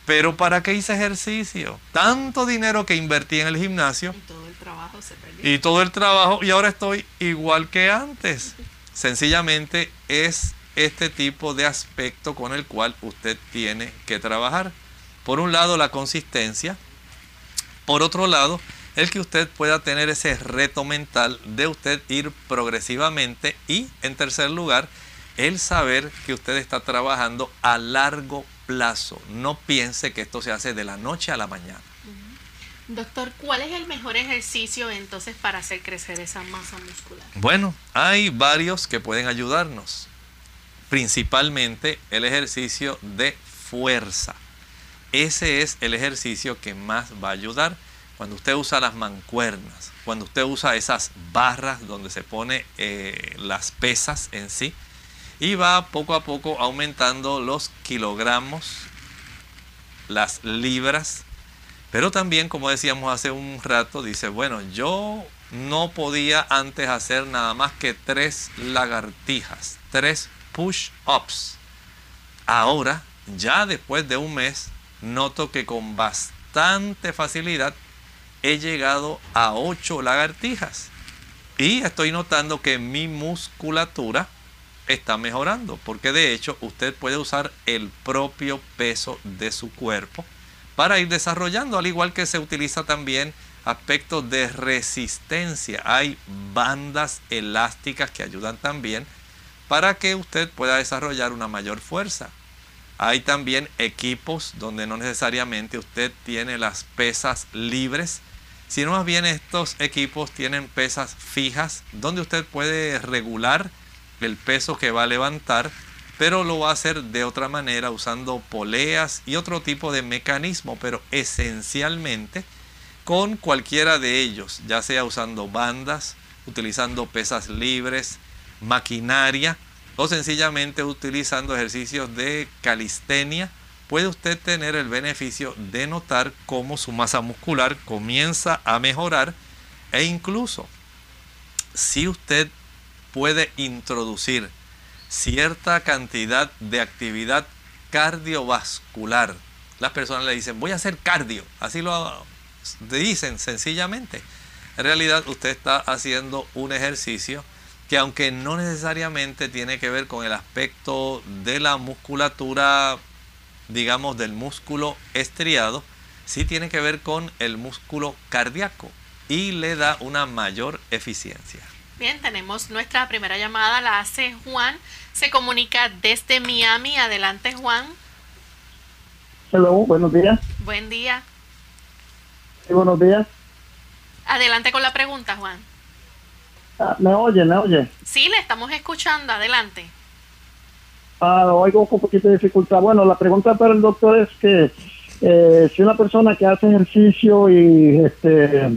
pero ¿para qué hice ejercicio? Tanto dinero que invertí en el gimnasio. Y todo el trabajo se perdió. Y todo el trabajo y ahora estoy igual que antes. Sencillamente es este tipo de aspecto con el cual usted tiene que trabajar. Por un lado la consistencia, por otro lado el que usted pueda tener ese reto mental de usted ir progresivamente y en tercer lugar el saber que usted está trabajando a largo plazo. No piense que esto se hace de la noche a la mañana. Doctor, ¿cuál es el mejor ejercicio entonces para hacer crecer esa masa muscular? Bueno, hay varios que pueden ayudarnos. Principalmente el ejercicio de fuerza. Ese es el ejercicio que más va a ayudar cuando usted usa las mancuernas, cuando usted usa esas barras donde se pone eh, las pesas en sí y va poco a poco aumentando los kilogramos, las libras, pero también como decíamos hace un rato, dice, bueno, yo no podía antes hacer nada más que tres lagartijas, tres push-ups. Ahora, ya después de un mes, noto que con bastante facilidad he llegado a 8 lagartijas. Y estoy notando que mi musculatura está mejorando, porque de hecho usted puede usar el propio peso de su cuerpo para ir desarrollando, al igual que se utiliza también aspectos de resistencia. Hay bandas elásticas que ayudan también para que usted pueda desarrollar una mayor fuerza. Hay también equipos donde no necesariamente usted tiene las pesas libres si no más bien estos equipos tienen pesas fijas donde usted puede regular el peso que va a levantar, pero lo va a hacer de otra manera usando poleas y otro tipo de mecanismo, pero esencialmente con cualquiera de ellos, ya sea usando bandas, utilizando pesas libres, maquinaria o sencillamente utilizando ejercicios de calistenia puede usted tener el beneficio de notar cómo su masa muscular comienza a mejorar e incluso si usted puede introducir cierta cantidad de actividad cardiovascular. Las personas le dicen, voy a hacer cardio. Así lo dicen sencillamente. En realidad usted está haciendo un ejercicio que aunque no necesariamente tiene que ver con el aspecto de la musculatura digamos, del músculo estriado, sí tiene que ver con el músculo cardíaco y le da una mayor eficiencia. Bien, tenemos nuestra primera llamada, la hace Juan, se comunica desde Miami. Adelante, Juan. Hello, buenos días. Buen día. Sí, buenos días. Adelante con la pregunta, Juan. Ah, ¿Me oye, me oye? Sí, le estamos escuchando, adelante. Ah, oigo con un poquito de dificultad. Bueno, la pregunta para el doctor es que eh, si una persona que hace ejercicio y este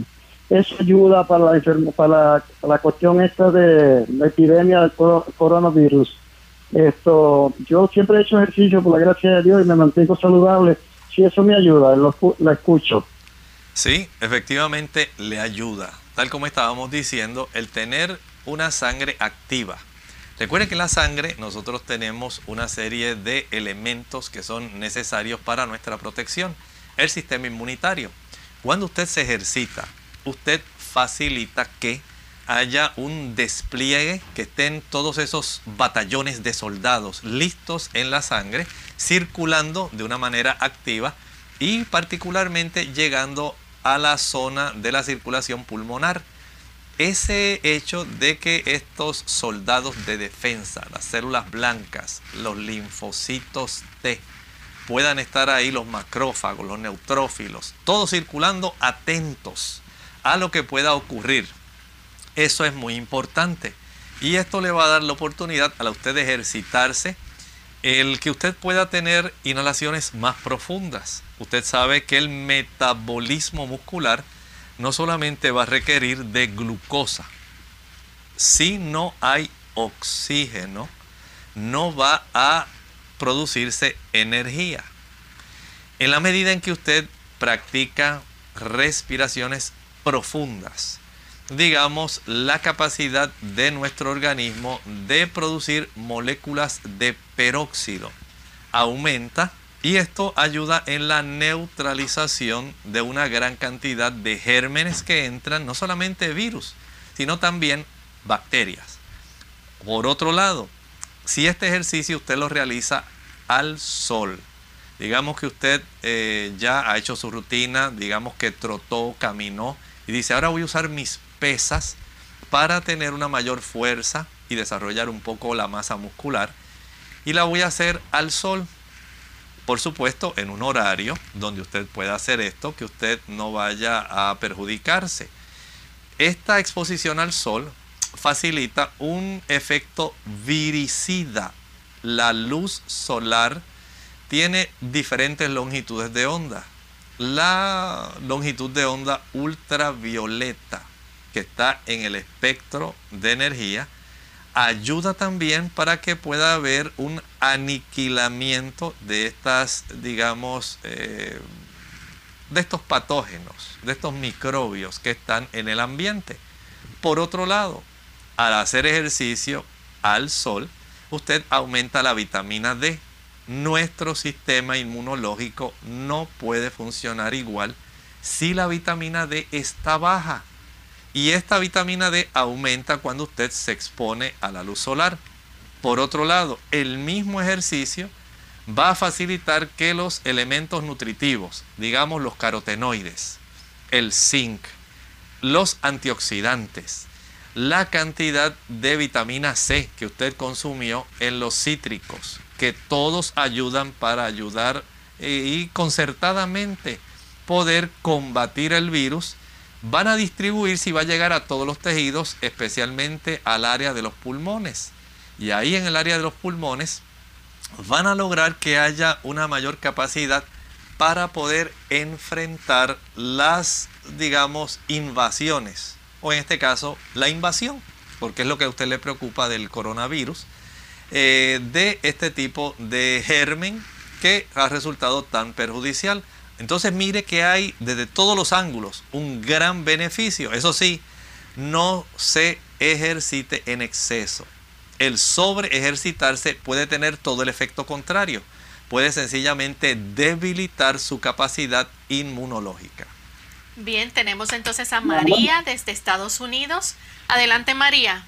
eso ayuda para la para la, cuestión esta de la epidemia del coronavirus. Esto, yo siempre he hecho ejercicio por la gracia de Dios y me mantengo saludable. Si eso me ayuda, lo, la escucho. Sí, efectivamente le ayuda. Tal como estábamos diciendo, el tener una sangre activa Recuerde que en la sangre nosotros tenemos una serie de elementos que son necesarios para nuestra protección. El sistema inmunitario. Cuando usted se ejercita, usted facilita que haya un despliegue, que estén todos esos batallones de soldados listos en la sangre, circulando de una manera activa y particularmente llegando a la zona de la circulación pulmonar ese hecho de que estos soldados de defensa, las células blancas, los linfocitos T, puedan estar ahí los macrófagos, los neutrófilos, todos circulando atentos a lo que pueda ocurrir. Eso es muy importante. Y esto le va a dar la oportunidad a usted de ejercitarse, el que usted pueda tener inhalaciones más profundas. Usted sabe que el metabolismo muscular no solamente va a requerir de glucosa, si no hay oxígeno, no va a producirse energía. En la medida en que usted practica respiraciones profundas, digamos, la capacidad de nuestro organismo de producir moléculas de peróxido aumenta y esto ayuda en la neutralización de una gran cantidad de gérmenes que entran, no solamente virus, sino también bacterias. Por otro lado, si este ejercicio usted lo realiza al sol, digamos que usted eh, ya ha hecho su rutina, digamos que trotó, caminó y dice, ahora voy a usar mis pesas para tener una mayor fuerza y desarrollar un poco la masa muscular y la voy a hacer al sol Por supuesto, en un horario donde usted pueda hacer esto, que usted no vaya a perjudicarse. Esta exposición al sol facilita un efecto viricida. La luz solar tiene diferentes longitudes de onda. La longitud de onda ultravioleta que está en el espectro de energía ayuda también para que pueda haber un aniquilamiento de estas, digamos, eh, de estos patógenos, de estos microbios que están en el ambiente. Por otro lado, al hacer ejercicio al sol, usted aumenta la vitamina D. Nuestro sistema inmunológico no puede funcionar igual si la vitamina D está baja. Y esta vitamina D aumenta cuando usted se expone a la luz solar. Por otro lado, el mismo ejercicio va a facilitar que los elementos nutritivos, digamos los carotenoides, el zinc, los antioxidantes, la cantidad de vitamina C que usted consumió en los cítricos, que todos ayudan para ayudar eh, y concertadamente poder combatir el virus, van a distribuirse y va a llegar a todos los tejidos, especialmente al área de los pulmones. Y ahí en el área de los pulmones van a lograr que haya una mayor capacidad para poder enfrentar las, digamos, invasiones, o en este caso, la invasión, porque es lo que a usted le preocupa del coronavirus, eh, de este tipo de germen que ha resultado tan perjudicial. Entonces mire que hay desde todos los ángulos un gran beneficio. Eso sí, no se ejercite en exceso el sobre ejercitarse puede tener todo el efecto contrario. Puede sencillamente debilitar su capacidad inmunológica. Bien, tenemos entonces a María desde Estados Unidos. Adelante, María.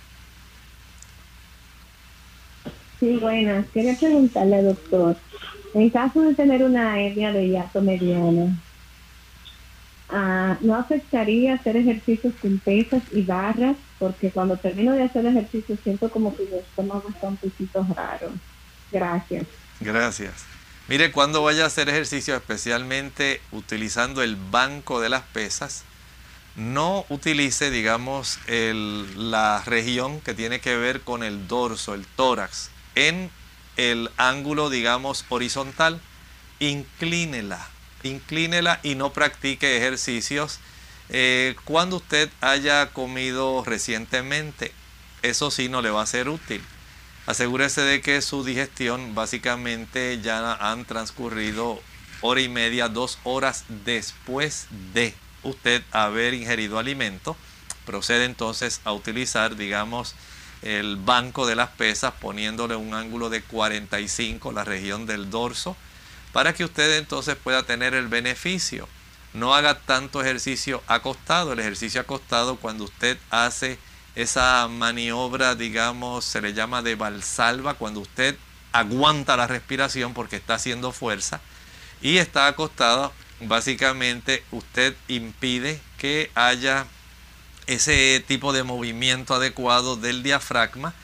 Sí, buenas. Quería preguntarle, doctor, en caso de tener una hernia de hiato mediano, Ah, no afectaría hacer ejercicios con pesas y barras, porque cuando termino de hacer ejercicio siento como que mi estómago está un poquito raro. Gracias. Gracias. Mire, cuando vaya a hacer ejercicio, especialmente utilizando el banco de las pesas, no utilice, digamos, el, la región que tiene que ver con el dorso, el tórax, en el ángulo, digamos, horizontal. Inclínela inclínela y no practique ejercicios eh, cuando usted haya comido recientemente. Eso sí no le va a ser útil. Asegúrese de que su digestión básicamente ya han transcurrido hora y media, dos horas después de usted haber ingerido alimento. Procede entonces a utilizar, digamos, el banco de las pesas poniéndole un ángulo de 45, la región del dorso para que usted entonces pueda tener el beneficio. No haga tanto ejercicio acostado. El ejercicio acostado cuando usted hace esa maniobra, digamos, se le llama de valsalva, cuando usted aguanta la respiración porque está haciendo fuerza y está acostado, básicamente usted impide que haya ese tipo de movimiento adecuado del diafragma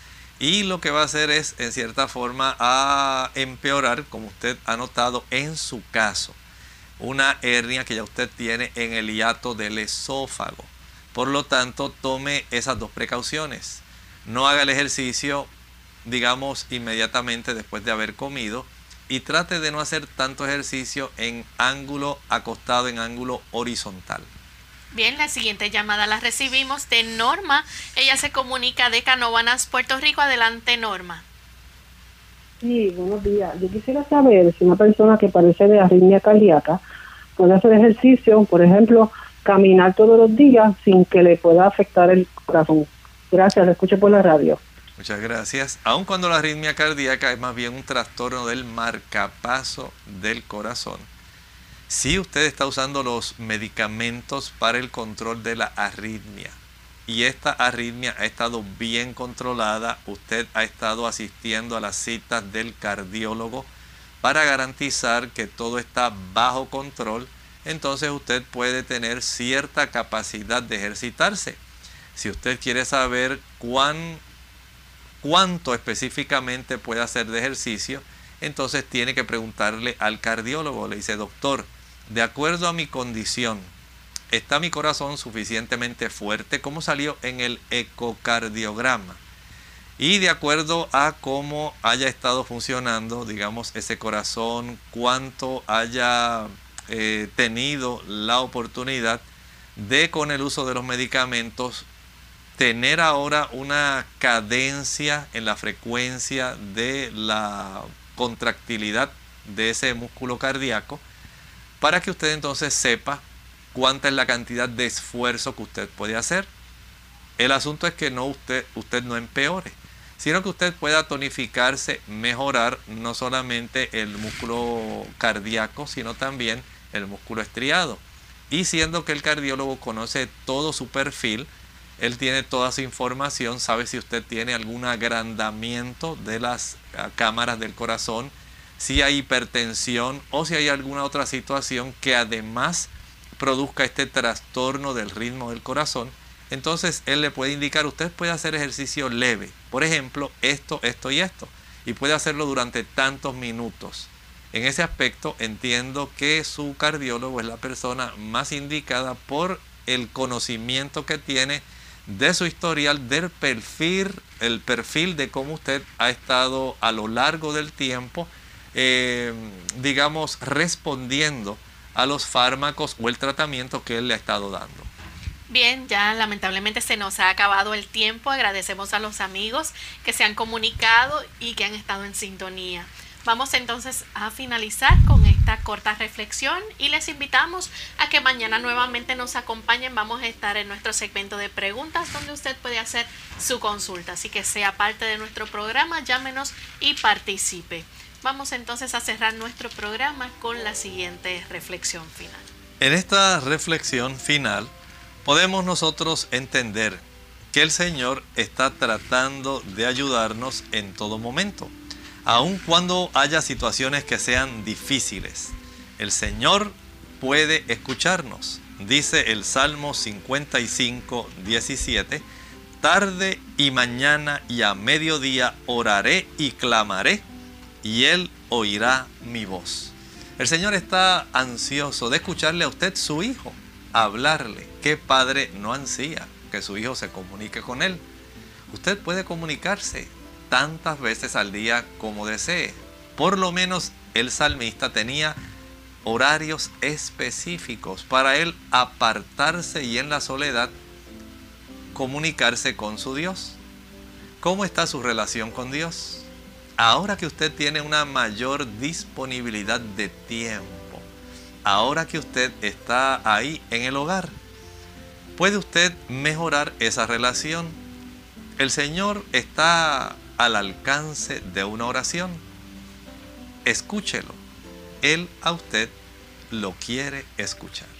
y lo que va a hacer es, en cierta forma, a empeorar, como usted ha notado en su caso, una hernia que ya usted tiene en el hiato del esófago. Por lo tanto, tome esas dos precauciones. No haga el ejercicio, digamos, inmediatamente después de haber comido y trate de no hacer tanto ejercicio en ángulo acostado, en ángulo horizontal. Bien, la siguiente llamada la recibimos de Norma. Ella se comunica de Canóvanas, Puerto Rico. Adelante, Norma. Sí, buenos días. Yo quisiera saber si una persona que padece de arritmia cardíaca puede hacer ejercicio, por ejemplo, caminar todos los días sin que le pueda afectar el corazón. Gracias, le escucho por la radio. Muchas gracias. Aun cuando la arritmia cardíaca es más bien un trastorno del marcapaso del corazón, si usted está usando los medicamentos para el control de la arritmia. Y esta arritmia ha estado bien controlada, usted ha estado asistiendo a las citas del cardiólogo para garantizar que todo está bajo control, entonces usted puede tener cierta capacidad de ejercitarse. Si usted quiere saber cuán, cuánto específicamente puede hacer de ejercicio, entonces tiene que preguntarle al cardiólogo, le dice, doctor, de acuerdo a mi condición, ¿está mi corazón suficientemente fuerte? ¿Cómo salió en el ecocardiograma? Y de acuerdo a cómo haya estado funcionando, digamos, ese corazón, cuánto haya eh, tenido la oportunidad de con el uso de los medicamentos tener ahora una cadencia en la frecuencia de la contractilidad de ese músculo cardíaco para que usted entonces sepa cuánta es la cantidad de esfuerzo que usted puede hacer. El asunto es que no usted, usted no empeore, sino que usted pueda tonificarse, mejorar no solamente el músculo cardíaco, sino también el músculo estriado. Y siendo que el cardiólogo conoce todo su perfil, él tiene toda su información, sabe si usted tiene algún agrandamiento de las ah, cámaras del corazón, si hay hipertensión o si hay alguna otra situación que además produzca este trastorno del ritmo del corazón. Entonces él le puede indicar, usted puede hacer ejercicio leve, por ejemplo, esto, esto y esto, y puede hacerlo durante tantos minutos. En ese aspecto entiendo que su cardiólogo es la persona más indicada por el conocimiento que tiene de su historial, del perfil, el perfil de cómo usted ha estado a lo largo del tiempo, eh, digamos, respondiendo a los fármacos o el tratamiento que él le ha estado dando. Bien, ya lamentablemente se nos ha acabado el tiempo. Agradecemos a los amigos que se han comunicado y que han estado en sintonía. Vamos entonces a finalizar con esta corta reflexión y les invitamos a que mañana nuevamente nos acompañen. Vamos a estar en nuestro segmento de preguntas donde usted puede hacer su consulta. Así que sea parte de nuestro programa, llámenos y participe. Vamos entonces a cerrar nuestro programa con la siguiente reflexión final. En esta reflexión final podemos nosotros entender que el Señor está tratando de ayudarnos en todo momento aun cuando haya situaciones que sean difíciles. El Señor puede escucharnos. Dice el Salmo 55, 17, tarde y mañana y a mediodía oraré y clamaré, y Él oirá mi voz. El Señor está ansioso de escucharle a usted, su hijo, hablarle. ¿Qué padre no ansía que su hijo se comunique con Él? Usted puede comunicarse tantas veces al día como desee. Por lo menos el salmista tenía horarios específicos para él apartarse y en la soledad comunicarse con su Dios. ¿Cómo está su relación con Dios? Ahora que usted tiene una mayor disponibilidad de tiempo, ahora que usted está ahí en el hogar, ¿puede usted mejorar esa relación? El Señor está al alcance de una oración. Escúchelo. Él a usted lo quiere escuchar.